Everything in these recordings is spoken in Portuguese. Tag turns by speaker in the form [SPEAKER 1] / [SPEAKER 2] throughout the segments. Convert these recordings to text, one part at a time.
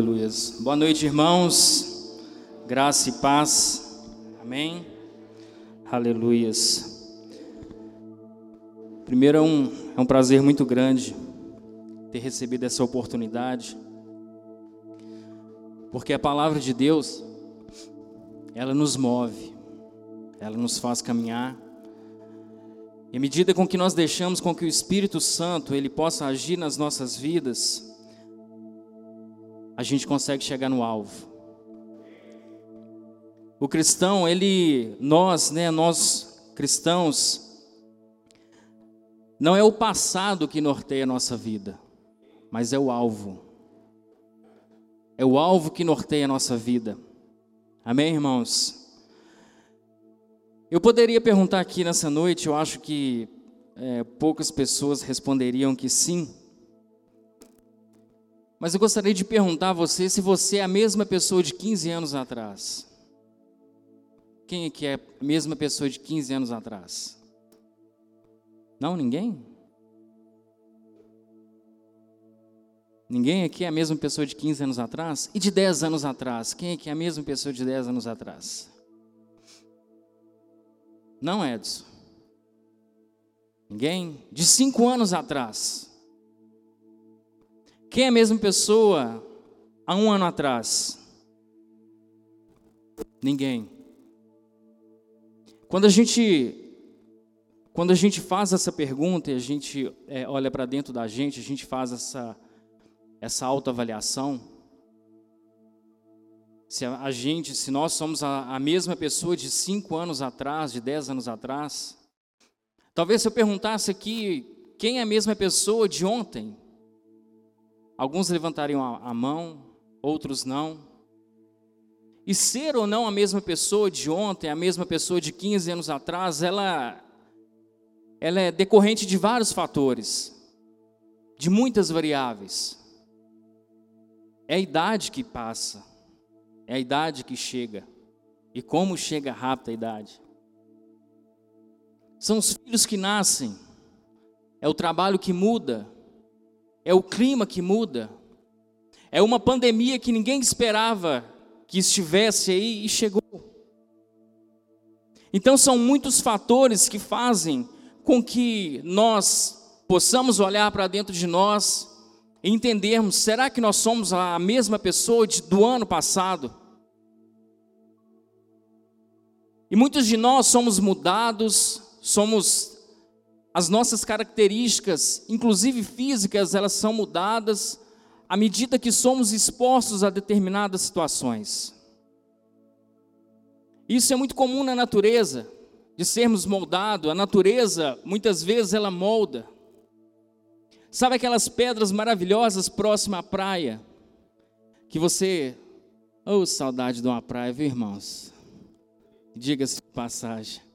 [SPEAKER 1] Aleluia. Boa noite, irmãos. Graça e paz. Amém. Aleluias. Primeiro é um, é um prazer muito grande ter recebido essa oportunidade, porque a palavra de Deus, ela nos move, ela nos faz caminhar. E à medida com que nós deixamos com que o Espírito Santo ele possa agir nas nossas vidas, a gente consegue chegar no alvo. O cristão, ele, nós, né, nós cristãos, não é o passado que norteia a nossa vida, mas é o alvo. É o alvo que norteia a nossa vida. Amém, irmãos? Eu poderia perguntar aqui nessa noite, eu acho que é, poucas pessoas responderiam que sim. Mas eu gostaria de perguntar a você se você é a mesma pessoa de 15 anos atrás. Quem é que é a mesma pessoa de 15 anos atrás? Não, ninguém? Ninguém aqui é a mesma pessoa de 15 anos atrás? E de 10 anos atrás? Quem é que é a mesma pessoa de 10 anos atrás? Não, Edson. Ninguém? De 5 anos atrás? Quem é a mesma pessoa há um ano atrás? Ninguém. Quando a gente quando a gente faz essa pergunta e a gente é, olha para dentro da gente, a gente faz essa essa autoavaliação. Se a, a gente, se nós somos a, a mesma pessoa de cinco anos atrás, de dez anos atrás, talvez se eu perguntasse aqui quem é a mesma pessoa de ontem, Alguns levantariam a, mão, outros não. E ser ou não a mesma pessoa de ontem, a mesma pessoa de 15 anos atrás, ela, ela é decorrente de vários fatores, de muitas variáveis. É a idade que passa, é a idade que chega, e como chega rápido a idade. São os filhos que nascem, é o trabalho que muda, é o clima que muda, é uma pandemia que ninguém esperava que estivesse aí e chegou. Então são muitos fatores que fazem com que nós possamos olhar para dentro de nós e entendermos: será que nós somos a mesma pessoa de, do ano passado? E muitos de nós somos mudados, somos as nossas características, inclusive físicas, elas são mudadas à medida que somos expostos a determinadas situações. Isso é muito comum na natureza, de sermos moldados. A natureza, muitas vezes, ela molda. Sabe aquelas pedras maravilhosas próximas à praia? Que você. Oh, saudade de uma praia, viu, irmãos? Diga-se passagem.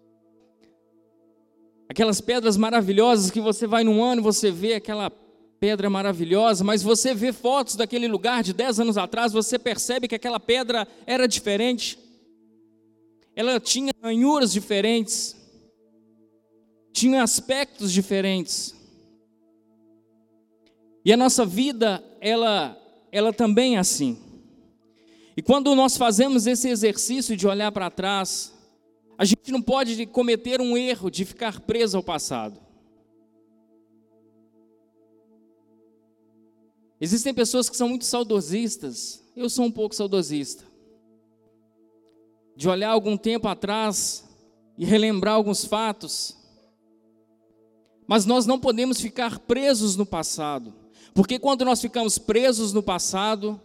[SPEAKER 1] Aquelas pedras maravilhosas que você vai num ano, você vê aquela pedra maravilhosa, mas você vê fotos daquele lugar de 10 anos atrás, você percebe que aquela pedra era diferente. Ela tinha ranhuras diferentes, tinha aspectos diferentes. E a nossa vida, ela, ela também é assim. E quando nós fazemos esse exercício de olhar para trás, a gente não pode cometer um erro de ficar preso ao passado. Existem pessoas que são muito saudosistas. Eu sou um pouco saudosista. De olhar algum tempo atrás e relembrar alguns fatos. Mas nós não podemos ficar presos no passado. Porque quando nós ficamos presos no passado,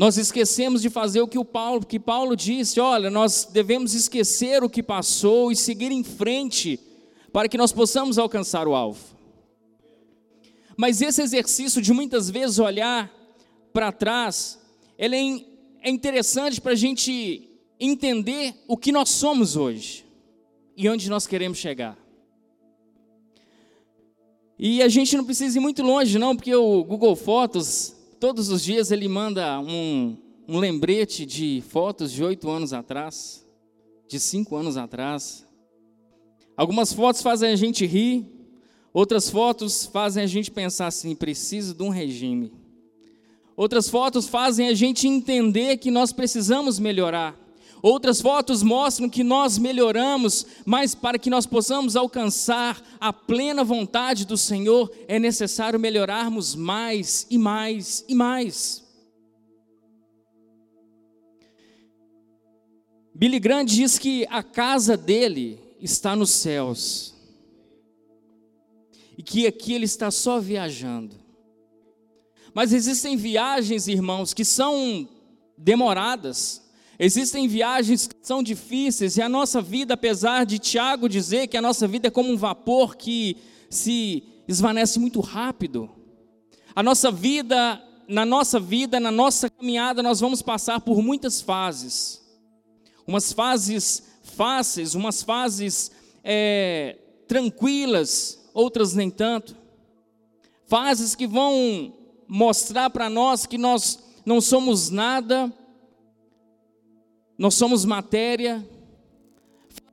[SPEAKER 1] nós esquecemos de fazer o que o Paulo, que Paulo disse, olha, nós devemos esquecer o que passou e seguir em frente para que nós possamos alcançar o alvo. Mas esse exercício de muitas vezes olhar para trás, ele é, é interessante para a gente entender o que nós somos hoje e onde nós queremos chegar. E a gente não precisa ir muito longe, não, porque o Google Fotos todos os dias ele manda um, um lembrete de fotos de oito anos atrás, de cinco anos atrás. Algumas fotos fazem a gente rir, outras fotos fazem a gente pensar assim: preciso de um regime. Outras fotos fazem a gente entender que nós precisamos melhorar. Outras fotos mostram que nós melhoramos, mas para que nós possamos alcançar a plena vontade do Senhor, é necessário melhorarmos mais e mais e mais. Billy Graham diz que a casa dele está nos céus e que aqui ele está só viajando. Mas existem viagens, irmãos, que são demoradas, existem viagens que são difíceis, e a nossa vida, apesar de Tiago dizer que a nossa vida é como um vapor que se esvanece muito rápido, a nossa vida, na nossa vida, na nossa caminhada, nós vamos passar por muitas fases, umas fases fáceis, umas fases é, tranquilas, outras nem tanto, fases que vão mostrar para nós que nós não somos nada, nós somos matéria,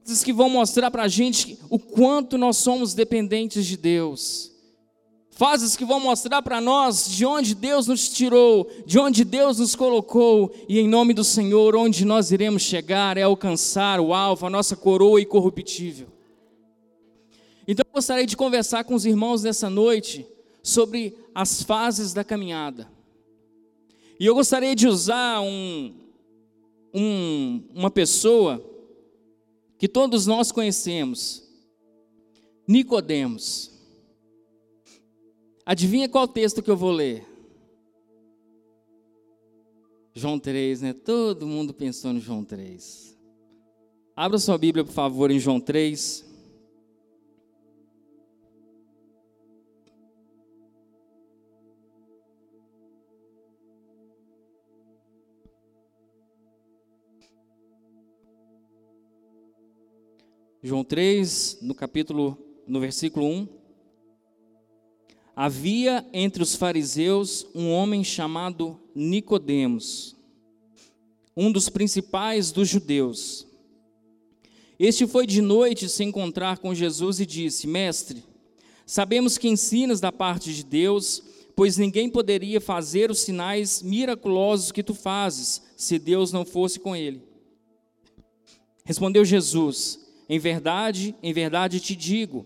[SPEAKER 1] fases que vão mostrar para a gente o quanto nós somos dependentes de Deus, fases que vão mostrar para nós de onde Deus nos tirou, de onde Deus nos colocou, e em nome do Senhor, onde nós iremos chegar é alcançar o alvo, a nossa coroa incorruptível. Então eu gostaria de conversar com os irmãos nessa noite sobre as fases da caminhada. E eu gostaria de usar um, um, uma pessoa que todos nós conhecemos, Nicodemos. Adivinha qual texto que eu vou ler? João 3, né? Todo mundo pensou no João 3. Abra sua Bíblia, por favor, em João 3. João 3, no capítulo, no versículo 1. Havia entre os fariseus um homem chamado Nicodemos, um dos principais dos judeus. Este foi de noite se encontrar com Jesus e disse: Mestre, sabemos que ensinas da parte de Deus, pois ninguém poderia fazer os sinais miraculosos que tu fazes, se Deus não fosse com ele. Respondeu Jesus: em verdade, em verdade te digo,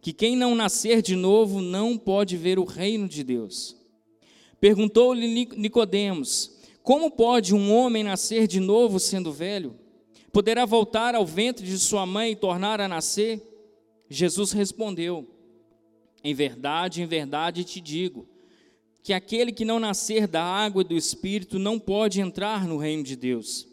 [SPEAKER 1] que quem não nascer de novo não pode ver o reino de Deus. Perguntou-lhe Nicodemos: Como pode um homem nascer de novo sendo velho? Poderá voltar ao ventre de sua mãe e tornar a nascer? Jesus respondeu: Em verdade, em verdade te digo, que aquele que não nascer da água e do espírito não pode entrar no reino de Deus.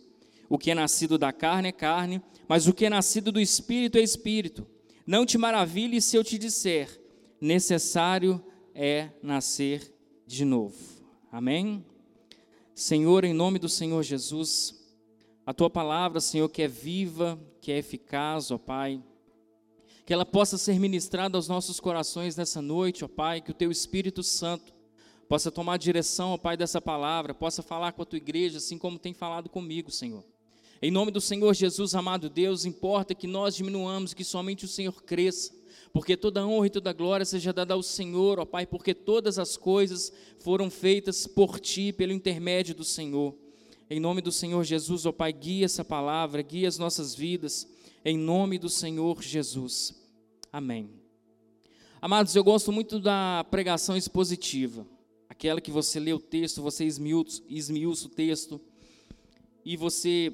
[SPEAKER 1] O que é nascido da carne é carne, mas o que é nascido do espírito é espírito. Não te maravilhes se eu te disser: necessário é nascer de novo. Amém? Senhor, em nome do Senhor Jesus, a tua palavra, Senhor, que é viva, que é eficaz, ó Pai, que ela possa ser ministrada aos nossos corações nessa noite, ó Pai, que o teu Espírito Santo possa tomar direção, ó Pai, dessa palavra, possa falar com a tua igreja, assim como tem falado comigo, Senhor. Em nome do Senhor Jesus, amado Deus, importa que nós diminuamos, que somente o Senhor cresça, porque toda honra e toda glória seja dada ao Senhor, ó Pai, porque todas as coisas foram feitas por Ti, pelo intermédio do Senhor. Em nome do Senhor Jesus, ó Pai, guia essa palavra, guia as nossas vidas, em nome do Senhor Jesus. Amém. Amados, eu gosto muito da pregação expositiva, aquela que você lê o texto, você esmiuça o texto, e você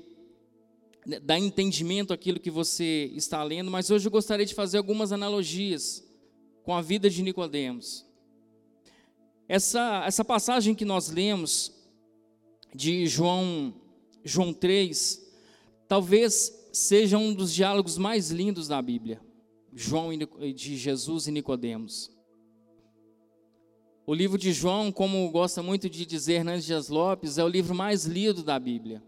[SPEAKER 1] dar entendimento àquilo que você está lendo, mas hoje eu gostaria de fazer algumas analogias com a vida de Nicodemos. Essa, essa passagem que nós lemos de João, João 3, talvez seja um dos diálogos mais lindos da Bíblia. João de Jesus e Nicodemos. O livro de João, como gosta muito de dizer Hernandes Dias Lopes, é o livro mais lido da Bíblia.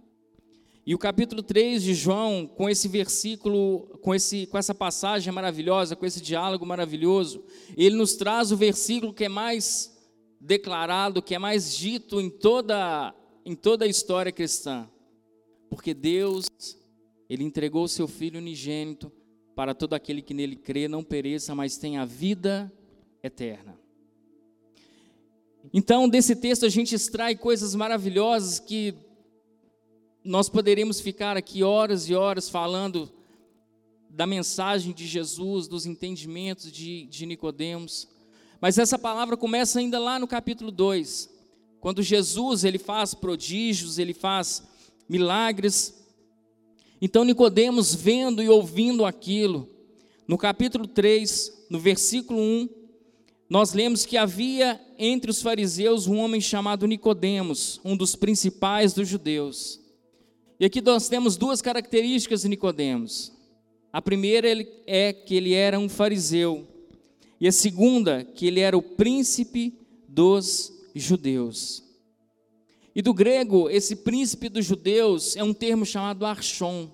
[SPEAKER 1] E o capítulo 3 de João, com esse versículo, com, esse, com essa passagem maravilhosa, com esse diálogo maravilhoso, ele nos traz o versículo que é mais declarado, que é mais dito em toda, em toda a história cristã. Porque Deus, Ele entregou o seu Filho unigênito para todo aquele que nele crê, não pereça, mas tenha vida eterna. Então, desse texto a gente extrai coisas maravilhosas que nós poderíamos ficar aqui horas e horas falando da mensagem de Jesus, dos entendimentos de, de Nicodemos. Mas essa palavra começa ainda lá no capítulo 2, quando Jesus ele faz prodígios, ele faz milagres. Então Nicodemos vendo e ouvindo aquilo, no capítulo 3, no versículo 1, nós lemos que havia entre os fariseus um homem chamado Nicodemos, um dos principais dos judeus. E aqui nós temos duas características de Nicodemos. A primeira é que ele era um fariseu, e a segunda, que ele era o príncipe dos judeus. E do grego, esse príncipe dos judeus é um termo chamado archon.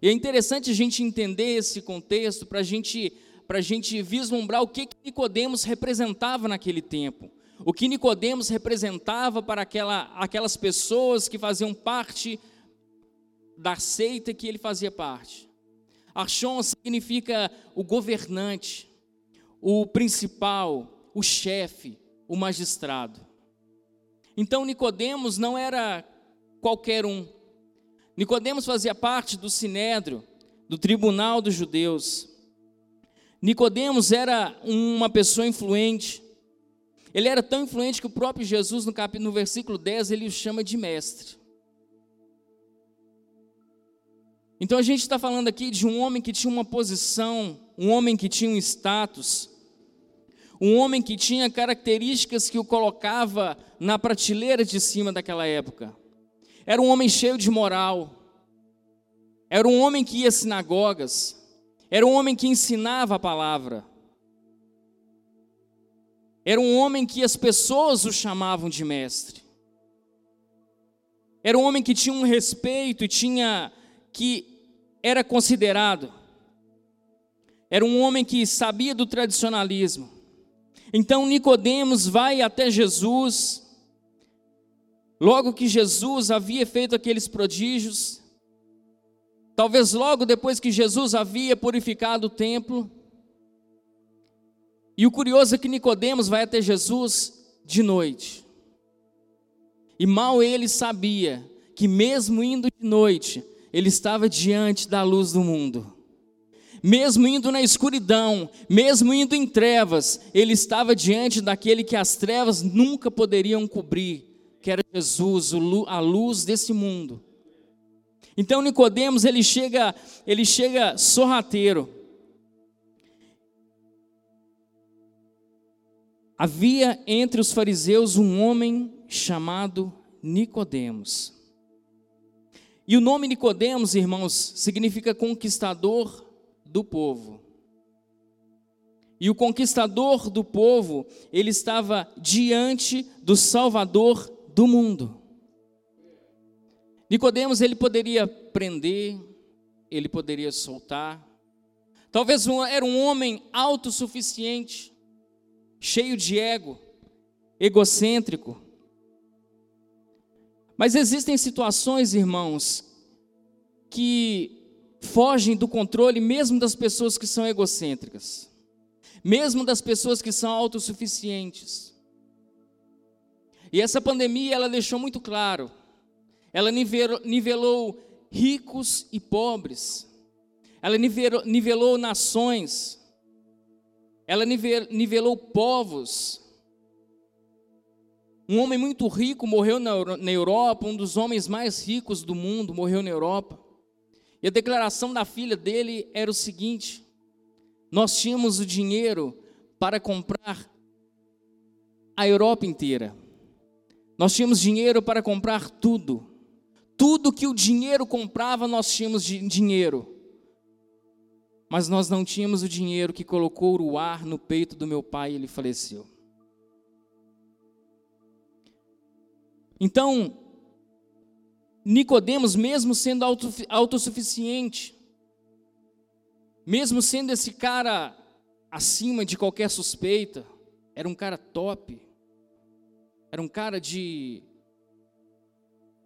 [SPEAKER 1] E é interessante a gente entender esse contexto para gente, a gente vislumbrar o que, Nicodemos representava naquele tempo. O que Nicodemos representava para aquela, aquelas pessoas que faziam parte da seita que ele fazia parte. Archon significa o governante, o principal, o chefe, o magistrado. Então Nicodemos não era qualquer um. Nicodemos fazia parte do sinédrio, do tribunal dos judeus. Nicodemos era uma pessoa influente. Ele era tão influente que o próprio Jesus, no, cap... no versículo 10, ele o chama de mestre. Então a gente está falando aqui de um homem que tinha uma posição, um homem que tinha um status, um homem que tinha características que o colocava na prateleira de cima daquela época. Era um homem cheio de moral. Era um homem que ia às sinagogas. Era um homem que ensinava a palavra. Era um homem que as pessoas o chamavam de mestre. Era um homem que tinha um respeito e tinha que era considerado. Era um homem que sabia do tradicionalismo. Então Nicodemos vai até Jesus. Logo que Jesus havia feito aqueles prodígios, talvez logo depois que Jesus havia purificado o templo. E o curioso é que Nicodemos vai até Jesus de noite. E mal ele sabia que mesmo indo de noite, ele estava diante da luz do mundo. Mesmo indo na escuridão, mesmo indo em trevas, ele estava diante daquele que as trevas nunca poderiam cobrir, que era Jesus, a luz desse mundo. Então Nicodemos ele chega, ele chega sorrateiro. Havia entre os fariseus um homem chamado Nicodemos. E o nome Nicodemos, irmãos, significa conquistador do povo. E o conquistador do povo, ele estava diante do Salvador do mundo. Nicodemos ele poderia prender, ele poderia soltar. Talvez era um homem autossuficiente, cheio de ego, egocêntrico. Mas existem situações, irmãos, que fogem do controle mesmo das pessoas que são egocêntricas, mesmo das pessoas que são autossuficientes. E essa pandemia ela deixou muito claro, ela nivelou, ricos e pobres, ela nivelou, nivelou nações, ela nivelou povos, um homem muito rico morreu na, Europa, um dos homens mais ricos do mundo morreu na Europa. E a declaração da filha dele era o seguinte: nós tínhamos o dinheiro para comprar a Europa inteira. Nós tínhamos dinheiro para comprar tudo. Tudo que o dinheiro comprava, nós tínhamos dinheiro. Mas nós não tínhamos o dinheiro que colocou o ar no peito do meu pai e ele faleceu. Então, Nicodemos, mesmo sendo autossuficiente, mesmo sendo esse cara acima de qualquer suspeita, era um cara top, era um cara de,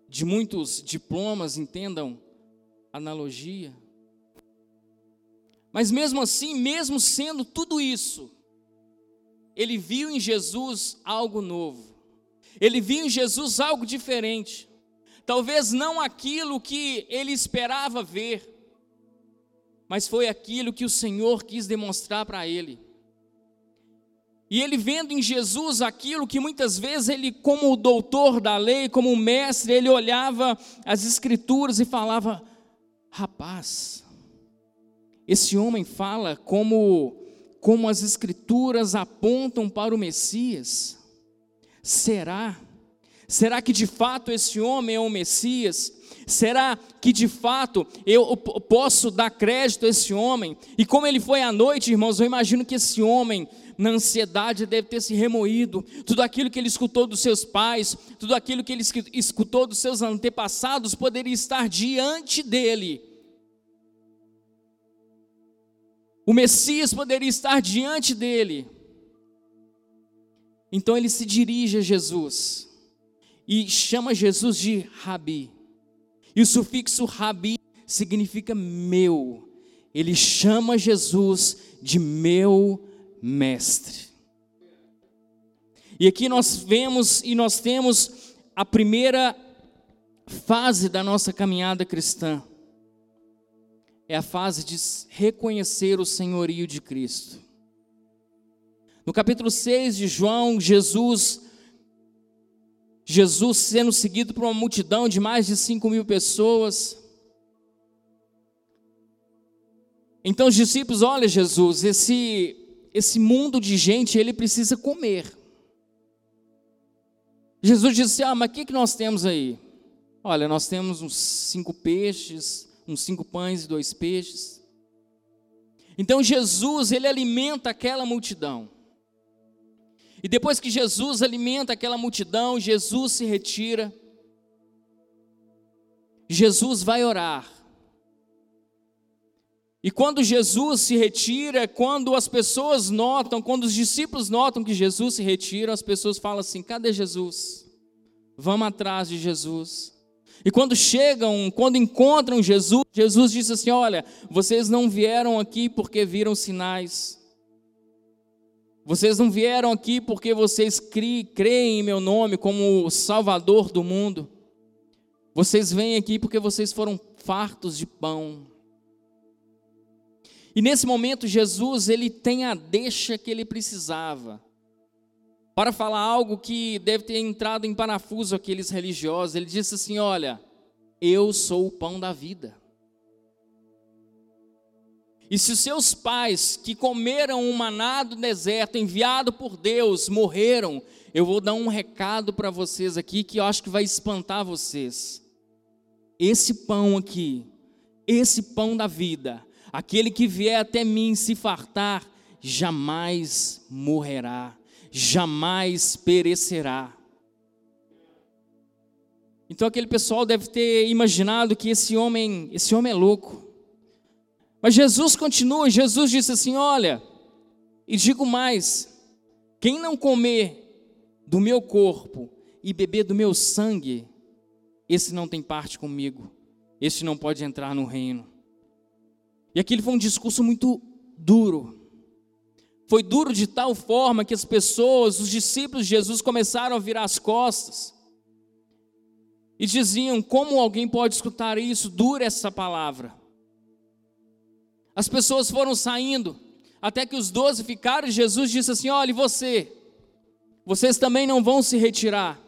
[SPEAKER 1] de muitos diplomas, entendam analogia. Mas mesmo assim, mesmo sendo tudo isso, ele viu em Jesus algo novo. Ele viu em Jesus algo diferente. Talvez não aquilo que ele esperava ver, mas foi aquilo que o Senhor quis demonstrar para ele. E ele vendo em Jesus aquilo que muitas vezes ele, como o doutor da lei, como o mestre, ele olhava as escrituras e falava: rapaz, esse homem fala como, como as escrituras apontam para o Messias. Será? Será que de fato esse homem é o Messias? Será que de fato eu posso dar crédito a esse homem? E como ele foi à noite, irmãos, eu imagino que esse homem, na ansiedade, deve ter se remoído. Tudo aquilo que ele escutou dos seus pais, tudo aquilo que ele escutou dos seus antepassados, poderia estar diante dele. O Messias poderia estar diante dele. Então ele se dirige a Jesus e chama Jesus de Rabi. E o sufixo Rabi significa meu. Ele chama Jesus de meu mestre. E aqui nós vemos e nós temos a primeira fase da nossa caminhada cristã. É a fase de reconhecer o senhorio de Cristo. No capítulo 6 de João, Jesus Jesus sendo seguido por uma multidão de mais de 5 mil pessoas. Então os discípulos, olha Jesus, esse, esse mundo de gente, ele precisa comer. Jesus disse, ah, mas o que, que nós temos aí? Olha, nós temos uns cinco peixes, uns cinco pães e dois peixes. Então Jesus, ele alimenta aquela multidão. E depois que Jesus alimenta aquela multidão, Jesus se retira. Jesus vai orar. E quando Jesus se retira, quando as pessoas notam, quando os discípulos notam que Jesus se retira, as pessoas falam assim: cadê Jesus? Vamos atrás de Jesus. E quando chegam, quando encontram Jesus, Jesus diz assim: Olha, vocês não vieram aqui porque viram sinais, vocês não vieram aqui porque vocês creem em meu nome como o Salvador do mundo. Vocês vêm aqui porque vocês foram fartos de pão. E nesse momento Jesus, ele tem a deixa que ele precisava. Para falar algo que deve ter entrado em parafuso aqueles religiosos, ele disse assim: "Olha, eu sou o pão da vida. E se os seus pais que comeram um maná do deserto enviado por Deus morreram, eu vou dar um recado para vocês aqui que eu acho que vai espantar vocês. Esse pão aqui, esse pão da vida, aquele que vier até mim se fartar, jamais morrerá, jamais perecerá. Então aquele pessoal deve ter imaginado que esse homem, esse homem é louco. Mas Jesus continua, Jesus disse assim: Olha, e digo mais: quem não comer do meu corpo e beber do meu sangue, esse não tem parte comigo, esse não pode entrar no reino. E aquele foi um discurso muito duro. Foi duro de tal forma que as pessoas, os discípulos de Jesus, começaram a virar as costas e diziam: Como alguém pode escutar isso? Dura essa palavra. As pessoas foram saindo, até que os doze ficaram, e Jesus disse assim: Olha, você? Vocês também não vão se retirar.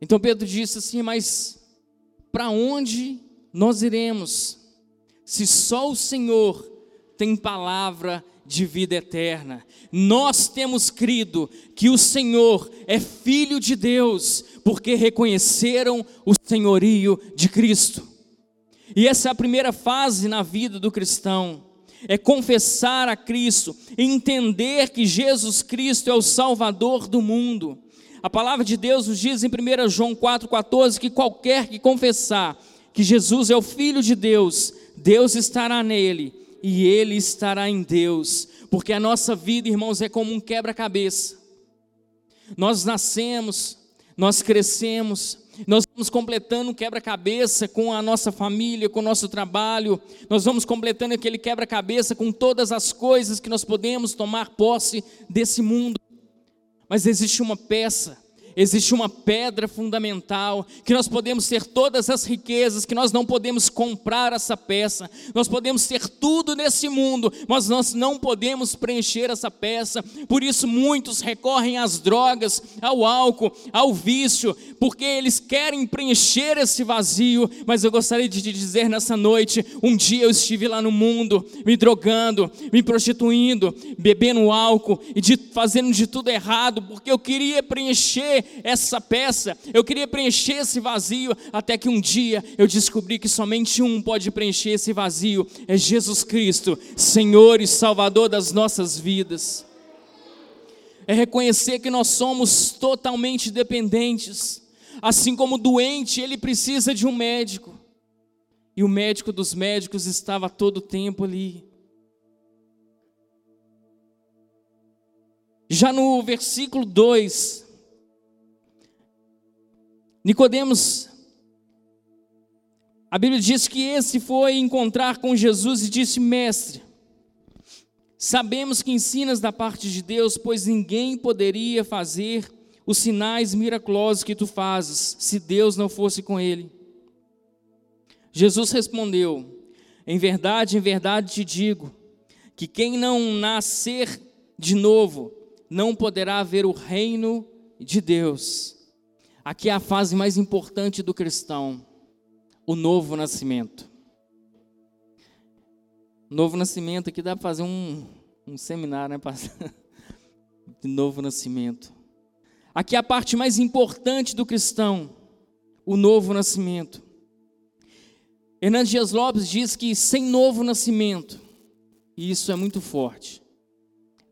[SPEAKER 1] Então Pedro disse assim: Mas para onde nós iremos? Se só o Senhor tem palavra de vida eterna. Nós temos crido que o Senhor é Filho de Deus, porque reconheceram o senhorio de Cristo. E essa é a primeira fase na vida do cristão. É confessar a Cristo, entender que Jesus Cristo é o Salvador do mundo. A palavra de Deus nos diz em 1 João 4,14 que qualquer que confessar que Jesus é o Filho de Deus, Deus estará nele e ele estará em Deus, porque a nossa vida, irmãos, é como um quebra-cabeça. Nós nascemos, nós crescemos, Nós vamos completando quebra-cabeça com a nossa família, com o nosso trabalho. Nós vamos completando aquele quebra-cabeça com todas as coisas que nós podemos tomar posse desse mundo. Mas existe uma peça existe uma pedra fundamental, que nós podemos ter todas as riquezas, que nós não podemos comprar essa peça, nós podemos ter tudo nesse mundo, mas nós não podemos preencher essa peça, por isso muitos recorrem às drogas, ao álcool, ao vício, porque eles querem preencher esse vazio, mas eu gostaria de te dizer nessa noite: um dia eu estive lá no mundo, me drogando, me prostituindo, bebendo álcool e de, fazendo de tudo errado, porque eu queria preencher essa peça, eu queria preencher esse vazio, até que um dia eu descobri que somente um pode preencher esse vazio: é Jesus Cristo, Senhor e Salvador das nossas vidas. É reconhecer que nós somos totalmente dependentes, assim como o doente, ele precisa de um médico, e o médico dos médicos estava todo o tempo ali. Já no versículo 2, Nicodemos, a Bíblia diz que esse foi encontrar com Jesus e disse: Mestre, sabemos que ensinas da parte de Deus, pois ninguém poderia fazer os sinais miraculosos que tu fazes, se Deus não fosse com ele. Jesus respondeu: Em verdade, em verdade te digo, que quem não nascer de novo não poderá ver o reino de Deus. Aqui é a fase mais importante do cristão, o novo nascimento. Novo nascimento, aqui dá para fazer um, um seminário, né? De novo nascimento. Aqui é a parte mais importante do cristão, o novo nascimento. Hernandes Dias Lopes diz que sem novo nascimento, e isso é muito forte,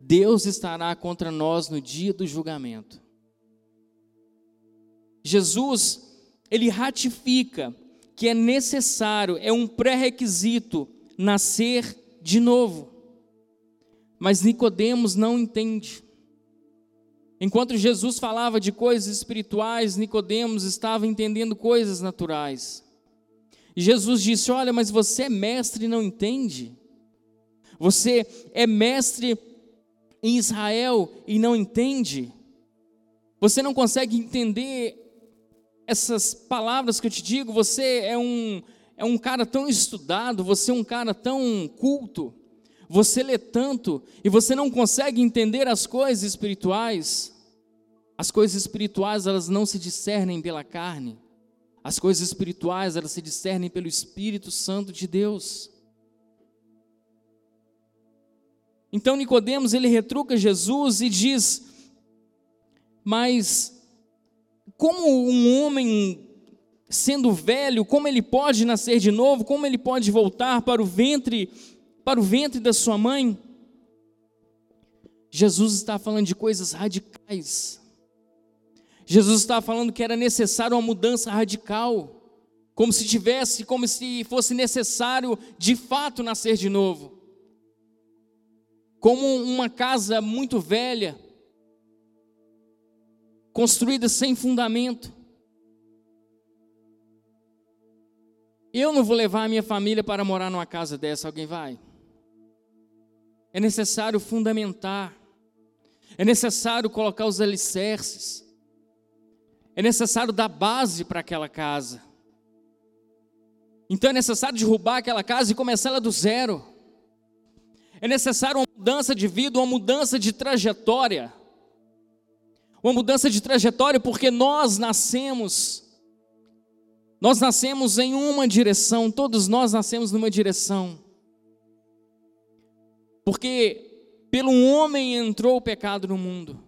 [SPEAKER 1] Deus estará contra nós no dia do julgamento. Jesus, ele ratifica que é necessário, é um pré-requisito nascer de novo. Mas Nicodemos não entende. Enquanto Jesus falava de coisas espirituais, Nicodemos estava entendendo coisas naturais. Jesus disse: "Olha, mas você é mestre e não entende? Você é mestre em Israel e não entende? Você não consegue entender essas palavras que eu te digo, você é um, é um cara tão estudado, você é um cara tão culto, você lê tanto e você não consegue entender as coisas espirituais. As coisas espirituais, elas não se discernem pela carne. As coisas espirituais, elas se discernem pelo Espírito Santo de Deus. Então Nicodemos, ele retruca Jesus e diz: "Mas como um homem sendo velho, como ele pode nascer de novo? Como ele pode voltar para o ventre, para o ventre da sua mãe? Jesus está falando de coisas radicais. Jesus está falando que era necessário uma mudança radical, como se tivesse, como se fosse necessário de fato nascer de novo. Como uma casa muito velha, construída sem fundamento. Eu não vou levar a minha família para morar numa casa dessa, alguém vai? É necessário fundamentar, é necessário colocar os alicerces, é necessário dar base para aquela casa. Então é necessário derrubar aquela casa e começar ela do zero. É necessário uma mudança de vida, uma mudança de trajetória uma mudança de trajetória, porque nós nascemos, nós nascemos em uma direção, todos nós nascemos numa direção. Porque pelo homem entrou o pecado no mundo.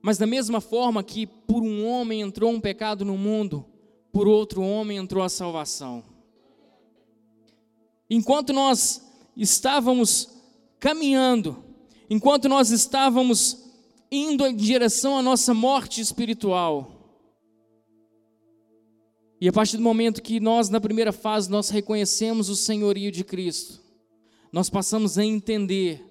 [SPEAKER 1] Mas da mesma forma que por um homem entrou um pecado no mundo, por outro homem entrou a salvação. Enquanto nós estávamos caminhando, enquanto nós estávamos indo em direção à nossa morte espiritual. E a partir do momento que nós, na primeira fase, nós reconhecemos o senhorio de Cristo, nós passamos a entender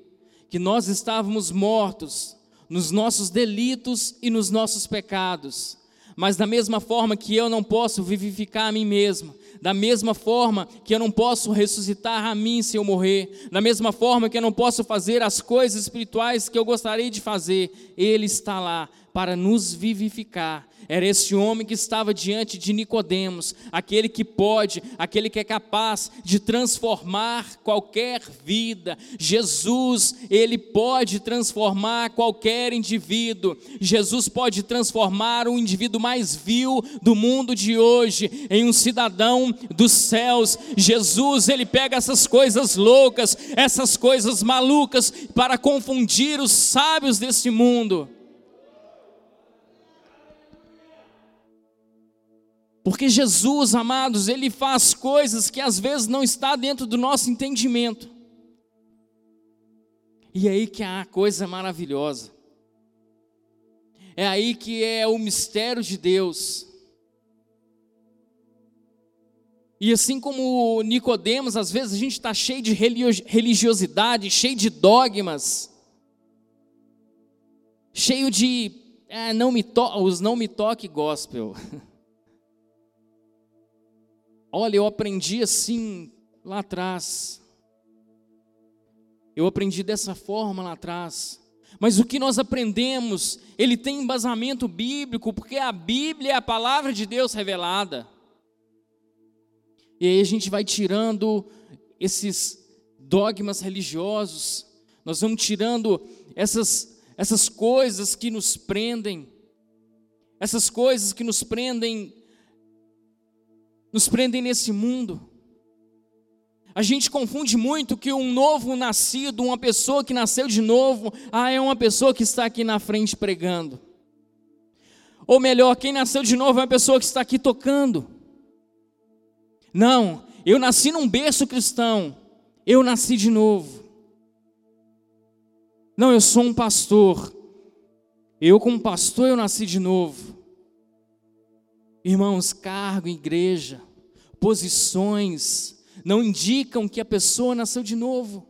[SPEAKER 1] que nós estávamos mortos nos nossos delitos e nos nossos pecados. Mas da mesma forma que eu não posso vivificar a mim mesmo, da mesma forma que eu não posso ressuscitar a mim se eu morrer, da mesma forma que eu não posso fazer as coisas espirituais que eu gostaria de fazer, Ele está lá para nos vivificar. Era esse homem que estava diante de Nicodemos, aquele que pode, aquele que é capaz de transformar qualquer vida. Jesus, ele pode transformar qualquer indivíduo. Jesus pode transformar o indivíduo mais vil do mundo de hoje em um cidadão dos céus. Jesus, ele pega essas coisas loucas, essas coisas malucas para confundir os sábios desse mundo Porque Jesus, amados, ele faz coisas que às vezes não está dentro do nosso entendimento. E é aí que há a coisa maravilhosa. É aí que é o mistério de Deus. E assim como Nicodemos, às vezes a gente está cheio de religiosidade, cheio de dogmas, cheio de é, não me os não me toque gospel. Olha, eu aprendi assim lá atrás. Eu aprendi dessa forma lá atrás. Mas o que nós aprendemos, ele tem embasamento bíblico, porque a Bíblia é a palavra de Deus revelada. E aí a gente vai tirando esses dogmas religiosos, nós vamos tirando essas, essas coisas que nos prendem, essas coisas que nos prendem nos prendem nesse mundo. A gente confunde muito que um novo nascido, uma pessoa que nasceu de novo, ah, é uma pessoa que está aqui na frente pregando. Ou melhor, quem nasceu de novo é uma pessoa que está aqui tocando. Não, eu nasci num berço cristão, eu nasci de novo. Não, eu sou um pastor. Eu, como pastor, eu nasci de novo. Irmãos, cargo, igreja, posições não indicam que a pessoa nasceu de novo.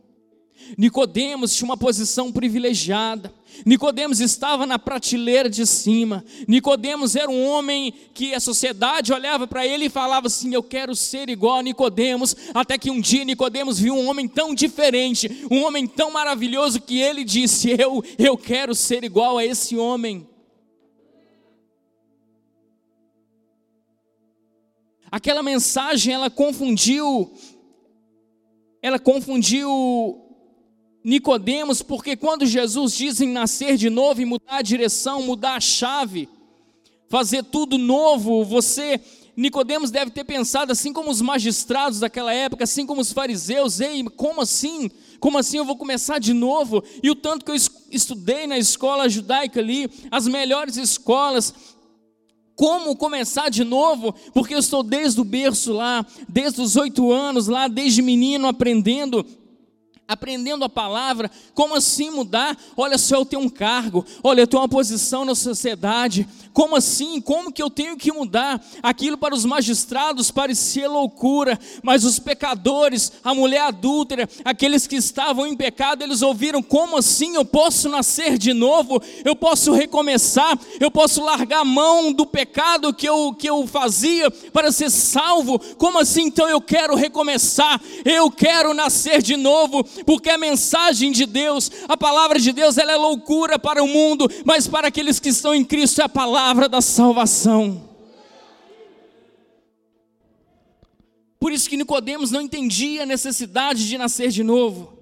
[SPEAKER 1] Nicodemos tinha uma posição privilegiada. Nicodemos estava na prateleira de cima. Nicodemos era um homem que a sociedade olhava para ele e falava assim: "Eu quero ser igual a Nicodemos". Até que um dia Nicodemos viu um homem tão diferente, um homem tão maravilhoso que ele disse: "Eu eu quero ser igual a esse homem". Aquela mensagem ela confundiu ela confundiu Nicodemos, porque quando Jesus diz em nascer de novo e mudar a direção, mudar a chave, fazer tudo novo, você Nicodemos deve ter pensado assim como os magistrados daquela época, assim como os fariseus, ei, como assim? Como assim eu vou começar de novo? E o tanto que eu estudei na escola judaica ali, as melhores escolas, como começar de novo, porque eu estou desde o berço lá, desde os oito anos lá, desde menino aprendendo aprendendo a palavra, como assim mudar? Olha só, eu tenho um cargo, olha, eu tenho uma posição na sociedade, como assim? Como que eu tenho que mudar? Aquilo para os magistrados parecia loucura, mas os pecadores, a mulher adúltera, aqueles que estavam em pecado, eles ouviram: como assim eu posso nascer de novo? Eu posso recomeçar? Eu posso largar a mão do pecado que eu, que eu fazia para ser salvo? Como assim? Então eu quero recomeçar, eu quero nascer de novo porque a mensagem de Deus, a palavra de Deus, ela é loucura para o mundo, mas para aqueles que estão em Cristo é a palavra da salvação. Por isso que Nicodemos não entendia a necessidade de nascer de novo.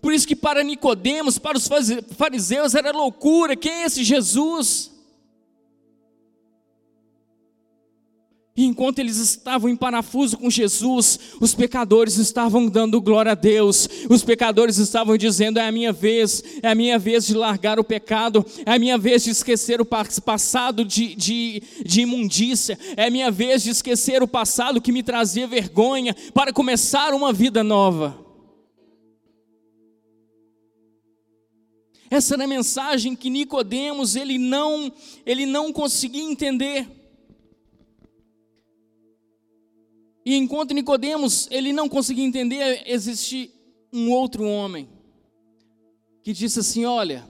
[SPEAKER 1] Por isso que para Nicodemos, para os fariseus era loucura, quem é esse Jesus? E enquanto eles estavam em parafuso com Jesus, os pecadores estavam dando glória a Deus, os pecadores estavam dizendo: é a minha vez, é a minha vez de largar o pecado, é a minha vez de esquecer o passado de, de, de imundícia, é a minha vez de esquecer o passado que me trazia vergonha, para começar uma vida nova. Essa era a mensagem que Nicodemos ele não, ele não conseguia entender. E enquanto Nicodemos ele não conseguia entender, existe um outro homem que disse assim: "Olha,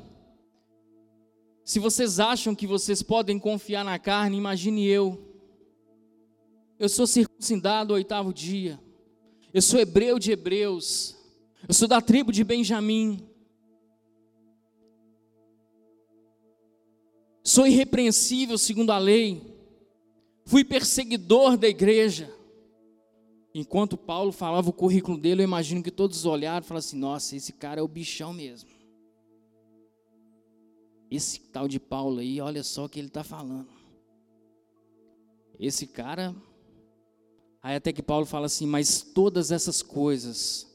[SPEAKER 1] Se vocês acham que vocês podem confiar na carne, imagine eu. Eu sou circuncidado ao oitavo dia. Eu sou hebreu de hebreus. Eu sou da tribo de Benjamim. Sou irrepreensível segundo a lei. Fui perseguidor da igreja. Enquanto Paulo falava o currículo dele, eu imagino que todos olharam e falaram assim: nossa, esse cara é o bichão mesmo. Esse tal de Paulo aí, olha só o que ele está falando. Esse cara. Aí até que Paulo fala assim: mas todas essas coisas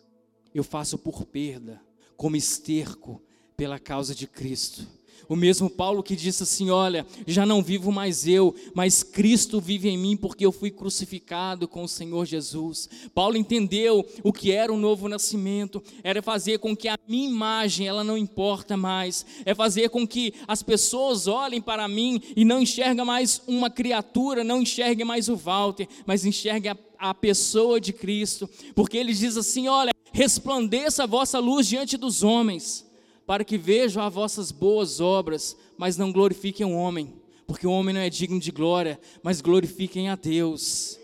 [SPEAKER 1] eu faço por perda, como esterco pela causa de Cristo. O mesmo Paulo que disse assim: Olha, já não vivo mais eu, mas Cristo vive em mim, porque eu fui crucificado com o Senhor Jesus. Paulo entendeu o que era o novo nascimento, era fazer com que a minha imagem ela não importa mais, é fazer com que as pessoas olhem para mim e não enxerguem mais uma criatura, não enxerguem mais o Walter, mas enxerguem a, a pessoa de Cristo, porque ele diz assim: Olha, resplandeça a vossa luz diante dos homens para que vejam as vossas boas obras, mas não glorifiquem o homem, porque o homem não é digno de glória, mas glorifiquem a Deus.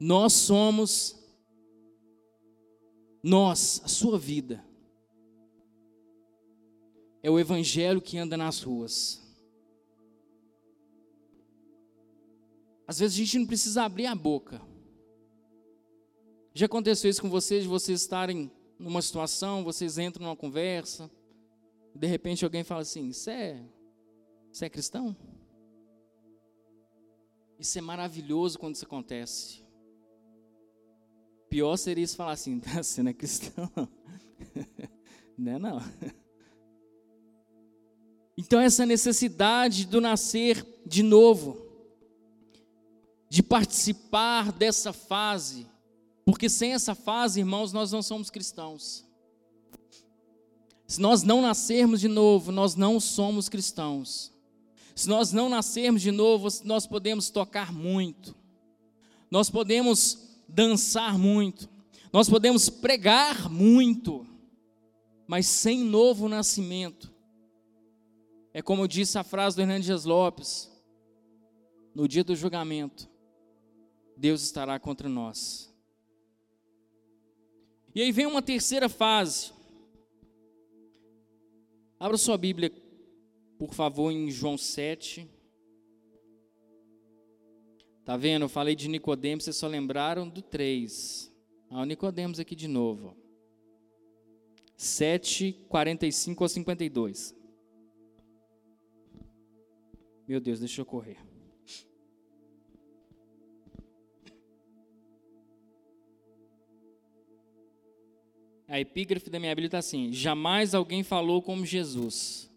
[SPEAKER 1] Nós somos, nós, a sua vida, é o evangelho que anda nas ruas. Às vezes a gente não precisa abrir a boca. Já aconteceu isso com vocês, de vocês estarem numa situação, vocês entram numa conversa, de repente alguém fala assim: Você é, é cristão? Isso é maravilhoso quando isso acontece. Pior seria isso falar assim: Você não é cristão? não é não. Então, essa necessidade do nascer de novo, de participar dessa fase, porque sem essa fase, irmãos, nós não somos cristãos. Se nós não nascermos de novo, nós não somos cristãos. Se nós não nascermos de novo, nós podemos tocar muito, nós podemos dançar muito, nós podemos pregar muito, mas sem novo nascimento, é como disse a frase do Hernandes Lopes: no dia do julgamento, Deus estará contra nós. E aí vem uma terceira fase. Abra sua Bíblia, por favor, em João 7. Tá vendo? Eu falei de Nicodemos, vocês só lembraram do 3. Ah, o Nicodemos aqui de novo. 7, 45 ao 52. Meu Deus, deixa eu correr. A epígrafe da minha Bíblia está assim: jamais alguém falou como Jesus.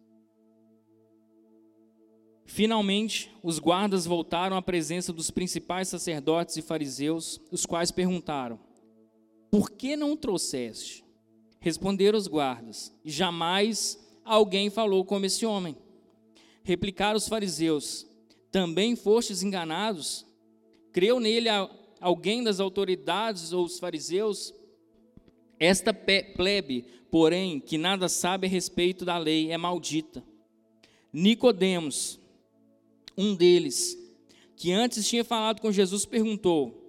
[SPEAKER 1] Finalmente, os guardas voltaram à presença dos principais sacerdotes e fariseus, os quais perguntaram: Por que não trouxeste? Responderam os guardas: Jamais alguém falou como esse homem. Replicaram os fariseus: Também fostes enganados? Creu nele alguém das autoridades ou os fariseus? Esta plebe, porém, que nada sabe a respeito da lei, é maldita. Nicodemos, um deles, que antes tinha falado com Jesus, perguntou: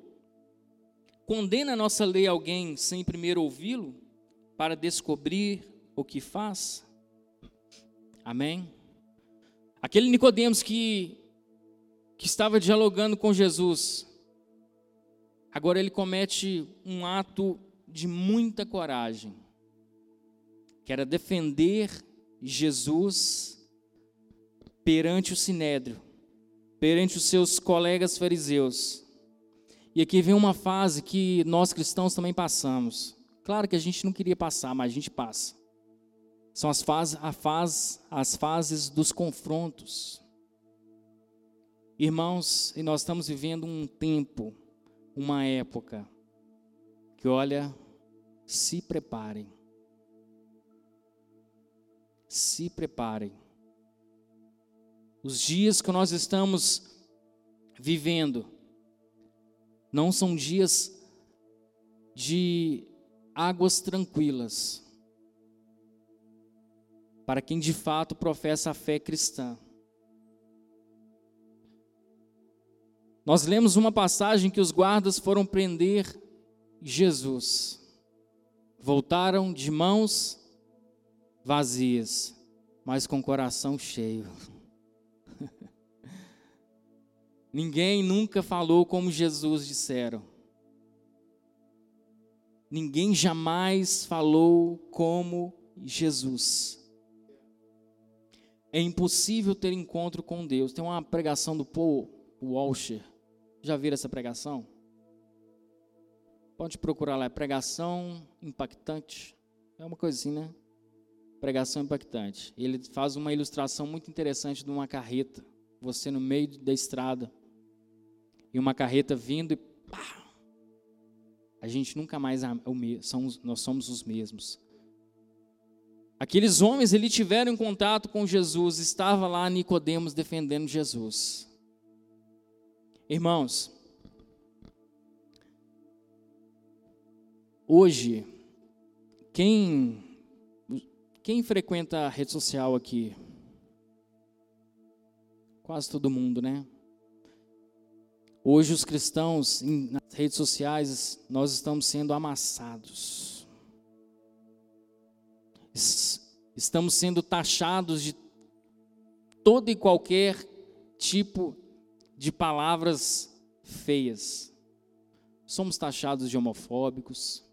[SPEAKER 1] Condena a nossa lei alguém sem primeiro ouvi-lo, para descobrir o que faz? Amém? Aquele Nicodemos que, que estava dialogando com Jesus, agora ele comete um ato de muita coragem, que era defender Jesus perante o sinédrio, perante os seus colegas fariseus. E aqui vem uma fase que nós cristãos também passamos. Claro que a gente não queria passar, mas a gente passa. São as fases, fase, as fases dos confrontos. Irmãos, e nós estamos vivendo um tempo, uma época que olha, se preparem. Se preparem. Os dias que nós estamos vivendo não são dias de águas tranquilas. para quem de fato professa a fé cristã. Nós lemos uma passagem que os guardas foram prender Jesus. Voltaram de mãos vazias, mas com coração cheio. Ninguém nunca falou como Jesus disseram. Ninguém jamais falou como Jesus. É impossível ter encontro com Deus. Tem uma pregação do Paul Walsher. Já viram essa pregação? Pode procurar lá, é pregação impactante. É uma coisinha, né? Pregação impactante. Ele faz uma ilustração muito interessante de uma carreta. Você no meio da estrada. E uma carreta vindo e pá! A gente nunca mais é somos, nós somos os mesmos. Aqueles homens ele tiveram contato com Jesus, estava lá Nicodemos defendendo Jesus. Irmãos, hoje quem quem frequenta a rede social aqui? Quase todo mundo, né? Hoje os cristãos nas redes sociais nós estamos sendo amassados. Estamos sendo taxados de todo e qualquer tipo de palavras feias. Somos taxados de homofóbicos.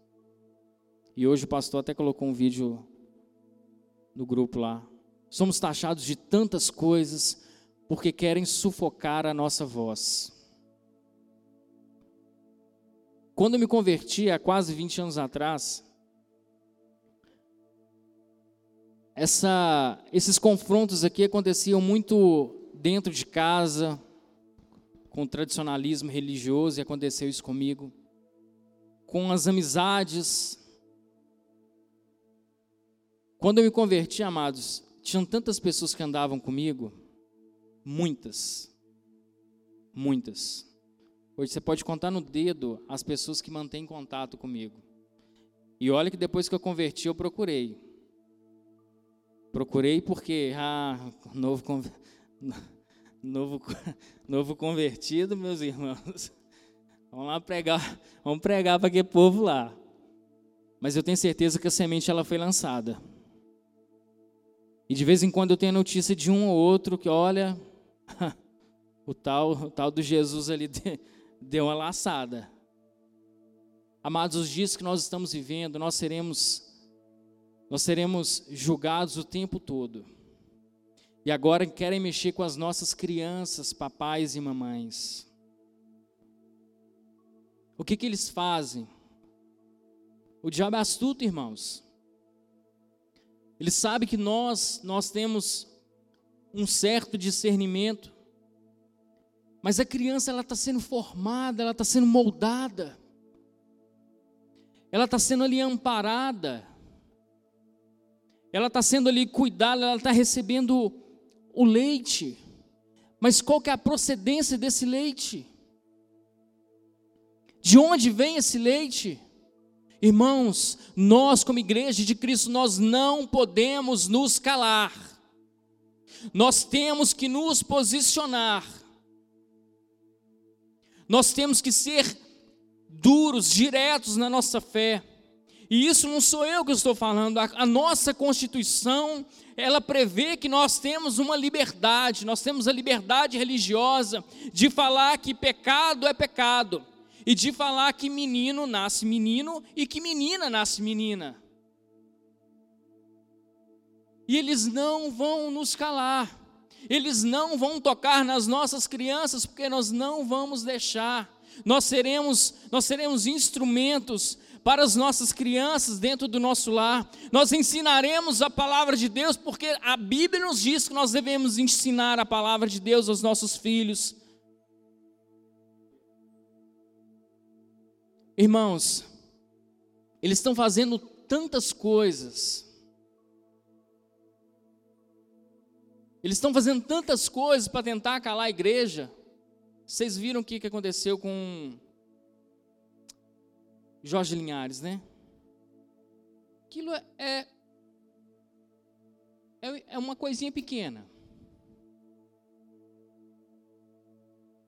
[SPEAKER 1] E hoje o pastor até colocou um vídeo no grupo lá. Somos taxados de tantas coisas porque querem sufocar a nossa voz. Quando eu me converti há quase 20 anos atrás, essa, esses confrontos aqui aconteciam muito dentro de casa, com o tradicionalismo religioso, e aconteceu isso comigo, com as amizades. Quando eu me converti, amados, tinham tantas pessoas que andavam comigo, muitas, muitas. Hoje você pode contar no dedo as pessoas que mantêm contato comigo. E olha que depois que eu converti, eu procurei. Procurei porque, ah, novo, novo, novo convertido, meus irmãos. Vamos lá pregar, vamos pregar para aquele povo lá. Mas eu tenho certeza que a semente ela foi lançada. E de vez em quando eu tenho notícia de um ou outro que, olha, o tal, o tal do Jesus ali deu uma laçada. Amados, os dias que nós estamos vivendo, nós seremos nós seremos julgados o tempo todo. E agora querem mexer com as nossas crianças, papais e mamães. O que, que eles fazem? O diabo é astuto, irmãos. Ele sabe que nós, nós temos um certo discernimento, mas a criança ela está sendo formada, ela está sendo moldada, ela está sendo ali amparada ela está sendo ali cuidada, ela está recebendo o leite. Mas qual que é a procedência desse leite? De onde vem esse leite? Irmãos, nós como igreja de Cristo, nós não podemos nos calar. Nós temos que nos posicionar. Nós temos que ser duros, diretos na nossa fé. E isso não sou eu que estou falando, a, a, nossa Constituição, ela prevê que nós temos uma liberdade, nós temos a liberdade religiosa de falar que pecado é pecado, e de falar que menino nasce menino e que menina nasce menina. E eles não vão nos calar, eles não vão tocar nas nossas crianças, porque nós não vamos deixar. Nós seremos, nós seremos instrumentos para as nossas crianças dentro do nosso lar. Nós ensinaremos a palavra de Deus, porque a Bíblia nos diz que nós devemos ensinar a palavra de Deus aos nossos filhos. Irmãos, eles estão fazendo tantas coisas. Eles estão fazendo tantas coisas para tentar calar a igreja. Vocês viram o que aconteceu com Jorge Linhares, né? Aquilo é, é é, é uma coisinha pequena.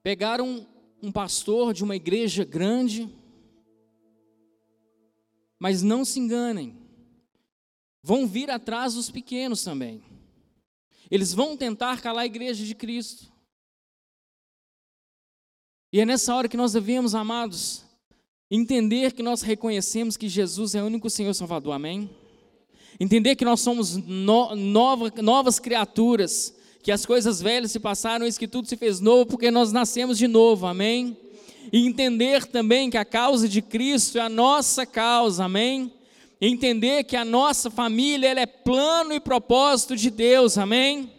[SPEAKER 1] Pegaram um pastor de uma igreja grande, mas não se enganem, vão vir atrás os pequenos também. Eles vão tentar calar a igreja de Cristo. E é nessa hora que nós devemos, amados, entender que nós reconhecemos que Jesus é o único Senhor Salvador, amém? Entender que nós somos no, nova, novas criaturas, que as coisas velhas se passaram e que tudo se fez novo, porque nós nascemos de novo, amém? E entender também que a causa de Cristo é a nossa causa, amém? Entender que a nossa família ela é plano e propósito de Deus, amém?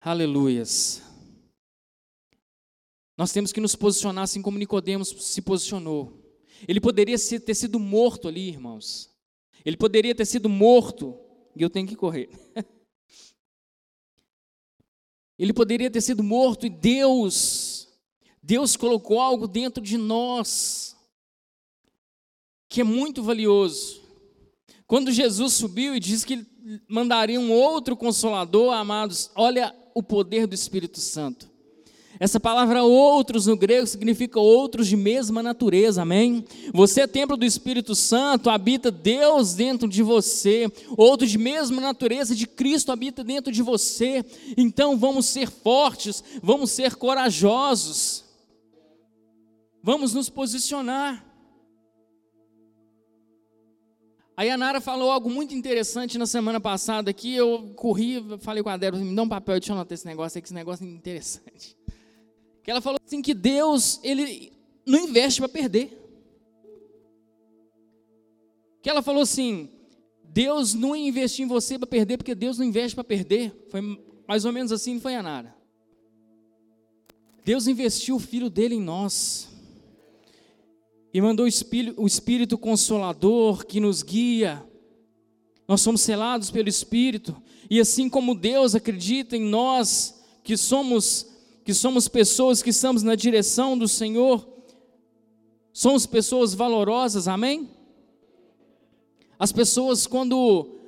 [SPEAKER 1] Aleluias. Nós temos que nos posicionar assim como Nicodemos se posicionou. Ele poderia ter sido morto ali, irmãos. Ele poderia ter sido morto, e eu tenho que correr. Ele poderia ter sido morto e Deus, Deus colocou algo dentro de nós que é muito valioso. Quando Jesus subiu e disse que mandaria um outro consolador, amados, olha o poder do Espírito Santo. Essa palavra outros no grego significa outros de mesma natureza, amém? Você é templo do Espírito Santo, habita Deus dentro de você, outro de mesma natureza de Cristo habita dentro de você. Então vamos ser fortes, vamos ser corajosos, vamos nos posicionar. A Yanara falou algo muito interessante na semana passada aqui. Eu corri, falei com a Débora, me dá um papel, deixa eu anotar esse negócio aqui, esse negócio é interessante. Que ela falou assim que Deus, ele não investe para perder. Que ela falou assim, Deus não ia investir em você para perder, porque Deus não investe para perder. Foi mais ou menos assim, não foi a Nara. Deus investiu o filho dele em nós. E mandou o Espírito, o Espírito Consolador que nos guia. Nós somos selados pelo Espírito. E assim como Deus acredita em nós, que somos que somos pessoas que estamos na direção do Senhor, somos pessoas valorosas, amém? As pessoas, quando,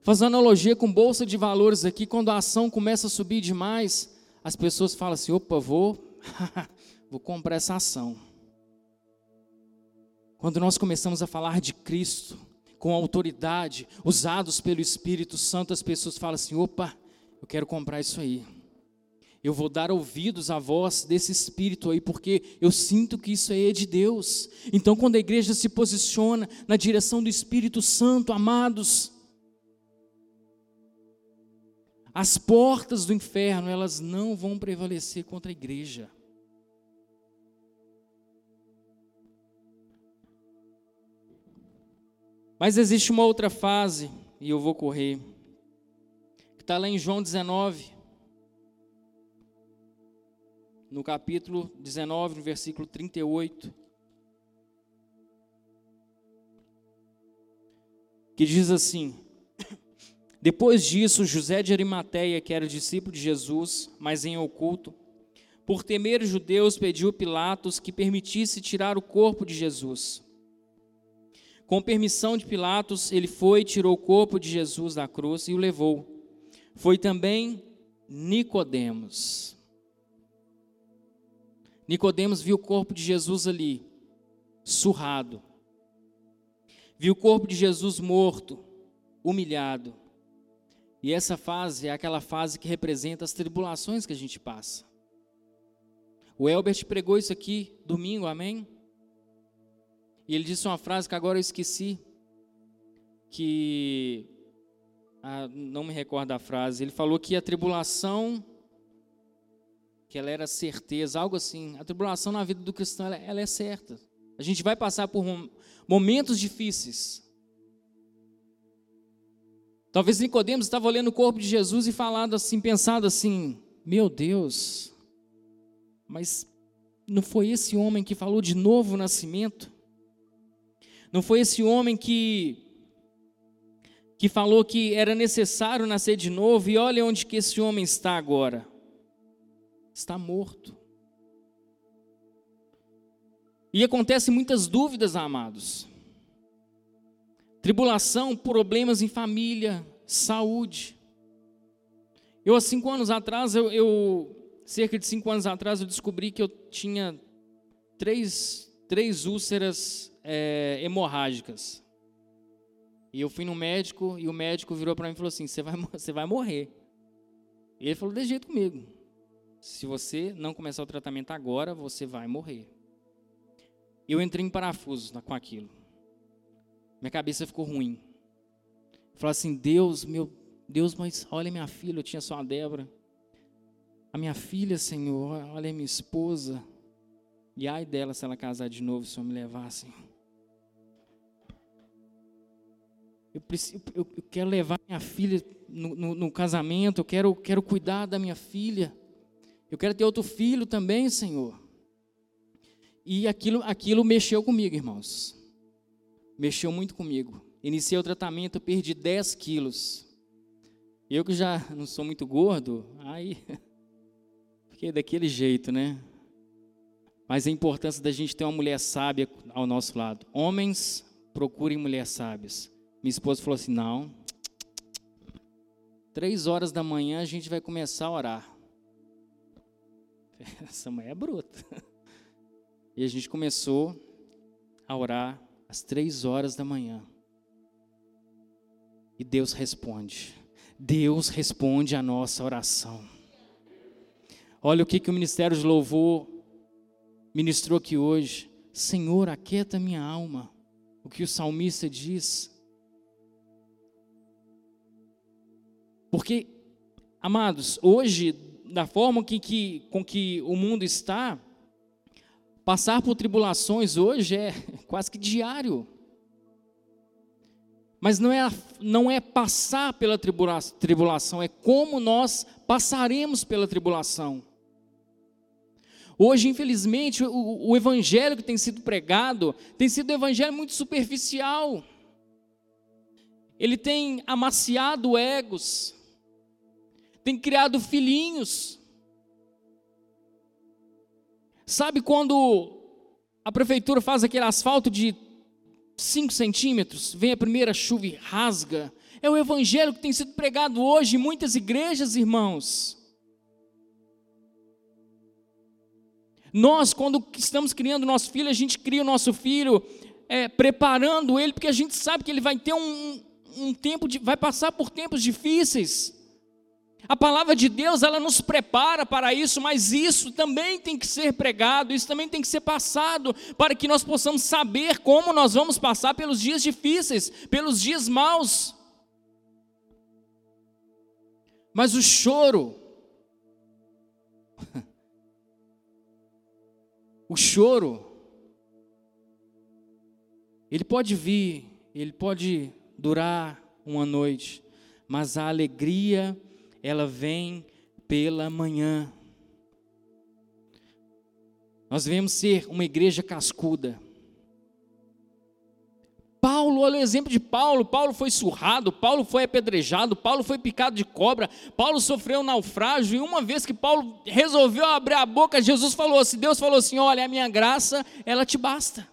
[SPEAKER 1] fazendo analogia com bolsa de valores aqui, quando a ação começa a subir demais, as pessoas falam assim: opa, vou, vou comprar essa ação. Quando nós começamos a falar de Cristo, com autoridade, usados pelo Espírito Santo, as pessoas falam assim: opa, eu quero comprar isso aí. Eu vou dar ouvidos à voz desse espírito aí, porque eu sinto que isso aí é de Deus. Então, quando a igreja se posiciona na direção do Espírito Santo, amados, as portas do inferno, elas não vão prevalecer contra a igreja. Mas existe uma outra fase, e eu vou correr, que está lá em João 19, no capítulo 19, no versículo 38, que diz assim: Depois disso, José de Arimateia, que era discípulo de Jesus, mas em oculto, por temer os judeus, pediu a Pilatos que permitisse tirar o corpo de Jesus. Com permissão de Pilatos, ele foi, tirou o corpo de Jesus da cruz e o levou. Foi também Nicodemos. Nicodemos viu o corpo de Jesus ali, surrado. Viu o corpo de Jesus morto, humilhado. E essa fase é aquela fase que representa as tribulações que a gente passa. O Elbert pregou isso aqui domingo, amém? E ele disse uma frase que agora eu esqueci, que ah, não me recordo a frase. Ele falou que a tribulação que ela era certeza, algo assim. A tribulação na vida do cristão, ela, ela é certa. A gente vai passar por momentos difíceis. Talvez Nicodemos estava olhando o corpo de Jesus e falando assim, pensado assim: Meu Deus, mas não foi esse homem que falou de novo nascimento? Não foi esse homem que que falou que era necessário nascer de novo e olha onde que esse homem está agora está morto. E acontecem muitas dúvidas, amados. tribulação, problemas em família, saúde. Eu, há cinco anos atrás, eu, eu, cerca de cinco anos atrás, eu descobri que eu tinha três, três úlceras é, hemorrágicas. E eu fui no médico e o médico virou para mim e falou assim: você vai, você vai morrer. E ele falou: de jeito comigo. Se você não começar o tratamento agora, você vai morrer. Eu entrei em parafusos com aquilo. Minha cabeça ficou ruim. Falei assim: Deus, meu Deus, mas olha minha filha, eu tinha só a Débora. A minha filha, Senhor, olha minha esposa. E ai dela se ela casar de novo, se eu me levasse. Eu, preciso, eu, eu quero levar minha filha no, no, no, casamento, eu quero, quero cuidar da minha filha. Eu quero ter outro filho também, Senhor. E aquilo, aquilo mexeu comigo, irmãos. Mexeu muito comigo. Iniciei o tratamento, perdi 10 quilos. Eu que já não sou muito gordo, aí fiquei daquele jeito, né? Mas a importância da gente ter uma mulher sábia ao nosso lado. Homens, procurem mulheres sábias. Minha esposa falou assim: não. Três horas da manhã a gente vai começar a orar. Essa mãe é bruta. E a gente começou a orar às três horas da manhã. E Deus responde. Deus responde a nossa oração. Olha o que, que o Ministério de Louvor ministrou aqui hoje. Senhor, aquieta minha alma. O que o salmista diz. Porque, amados, hoje, da forma que, que, com que o mundo está, passar por tribulações hoje é quase que diário. Mas não é, não é passar pela tribulação, é como nós passaremos pela tribulação. Hoje, infelizmente, o, o evangelho que tem sido pregado tem sido um evangelho muito superficial. Ele tem amaciado egos, tem criado filhinhos. Sabe quando a prefeitura faz aquele asfalto de 5 centímetros, vem a primeira chuva e rasga? É o evangelho que tem sido pregado hoje em muitas igrejas, irmãos. Nós, quando estamos criando nosso filho, a gente cria o nosso filho é, preparando ele, porque a gente sabe que ele vai ter um, um tempo, de, vai passar por tempos difíceis. A palavra de Deus, ela nos prepara para isso, mas isso também tem que ser pregado, isso também tem que ser passado, para que nós possamos saber como nós vamos passar pelos dias difíceis, pelos dias maus. Mas o choro, o choro, ele pode vir, ele pode durar uma noite, mas a alegria, ela vem pela manhã. Nós devemos ser uma igreja cascuda. Paulo, olha o exemplo de Paulo. Paulo foi surrado, Paulo foi apedrejado, Paulo foi picado de cobra, Paulo sofreu um naufrágio. E uma vez que Paulo resolveu abrir a boca, Jesus falou assim: Deus falou assim: Olha, a minha graça, ela te basta.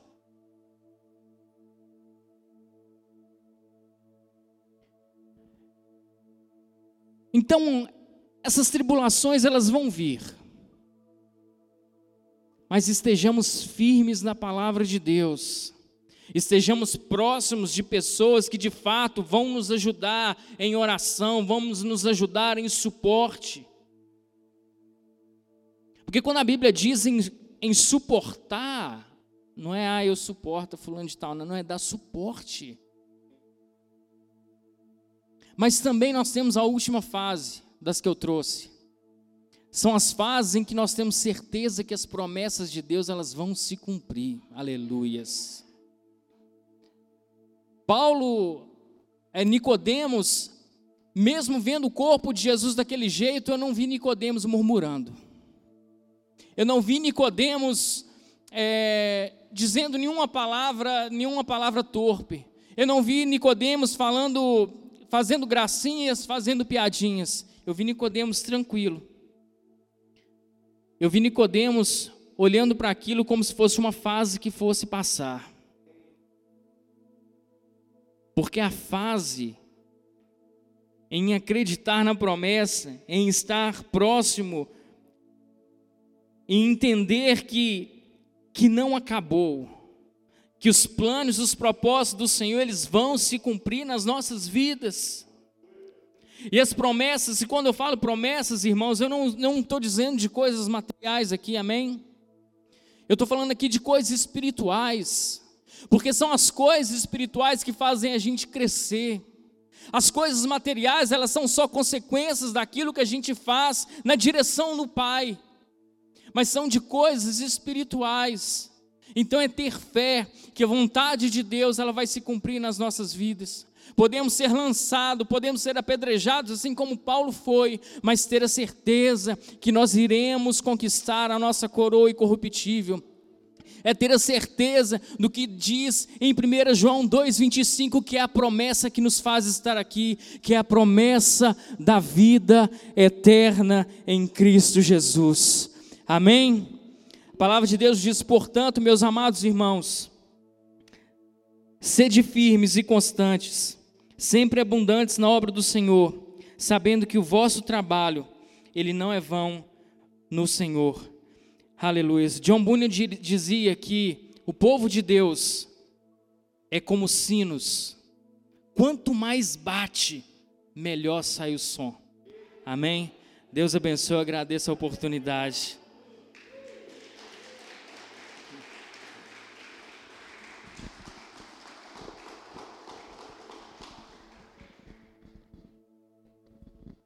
[SPEAKER 1] Então, essas tribulações elas vão vir. Mas estejamos firmes na palavra de Deus. Estejamos próximos de pessoas que de fato vão nos ajudar em oração, vão nos ajudar em suporte. Porque quando a Bíblia diz em, em suportar, não é, ah, eu suporto fulano de tal, não, não é dar suporte. Mas também nós temos a última fase das que eu trouxe. São as fases em que nós temos certeza que as promessas de Deus elas vão se cumprir. Aleluias. Paulo, é, Nicodemos, mesmo vendo o corpo de Jesus daquele jeito, eu não vi Nicodemos murmurando. Eu não vi Nicodemos é, dizendo nenhuma palavra, nenhuma palavra torpe. Eu não vi Nicodemos falando fazendo gracinhas, fazendo piadinhas. Eu vi Nicodemos tranquilo. Eu vi Nicodemos olhando para aquilo como se fosse uma fase que fosse passar. Porque a fase em acreditar na promessa, em estar próximo, em entender que, que não acabou, que os planos, os propósitos do Senhor, eles vão se cumprir nas nossas vidas. E as promessas, e quando eu falo promessas, irmãos, eu não estou dizendo de coisas materiais aqui, amém? Eu estou falando aqui de coisas espirituais, porque são as coisas espirituais que fazem a gente crescer. As coisas materiais, elas são só consequências daquilo que a gente faz na direção do Pai, mas são de coisas espirituais. Então é ter fé que a vontade de Deus ela vai se cumprir nas nossas vidas. Podemos ser lançados, podemos ser apedrejados, assim como Paulo foi, mas ter a certeza que nós iremos conquistar a nossa coroa incorruptível é ter a certeza do que diz em 1 João 2,25, que é a promessa que nos faz estar aqui, que é a promessa da vida eterna em Cristo Jesus. Amém? Palavra de Deus diz, portanto, meus amados irmãos, sede firmes e constantes, sempre abundantes na obra do Senhor, sabendo que o vosso trabalho, ele não é vão no Senhor. Aleluia. John Bunyan dizia que o povo de Deus é como sinos. Quanto mais bate, melhor sai o som. Amém? Deus abençoe, agradeço a oportunidade.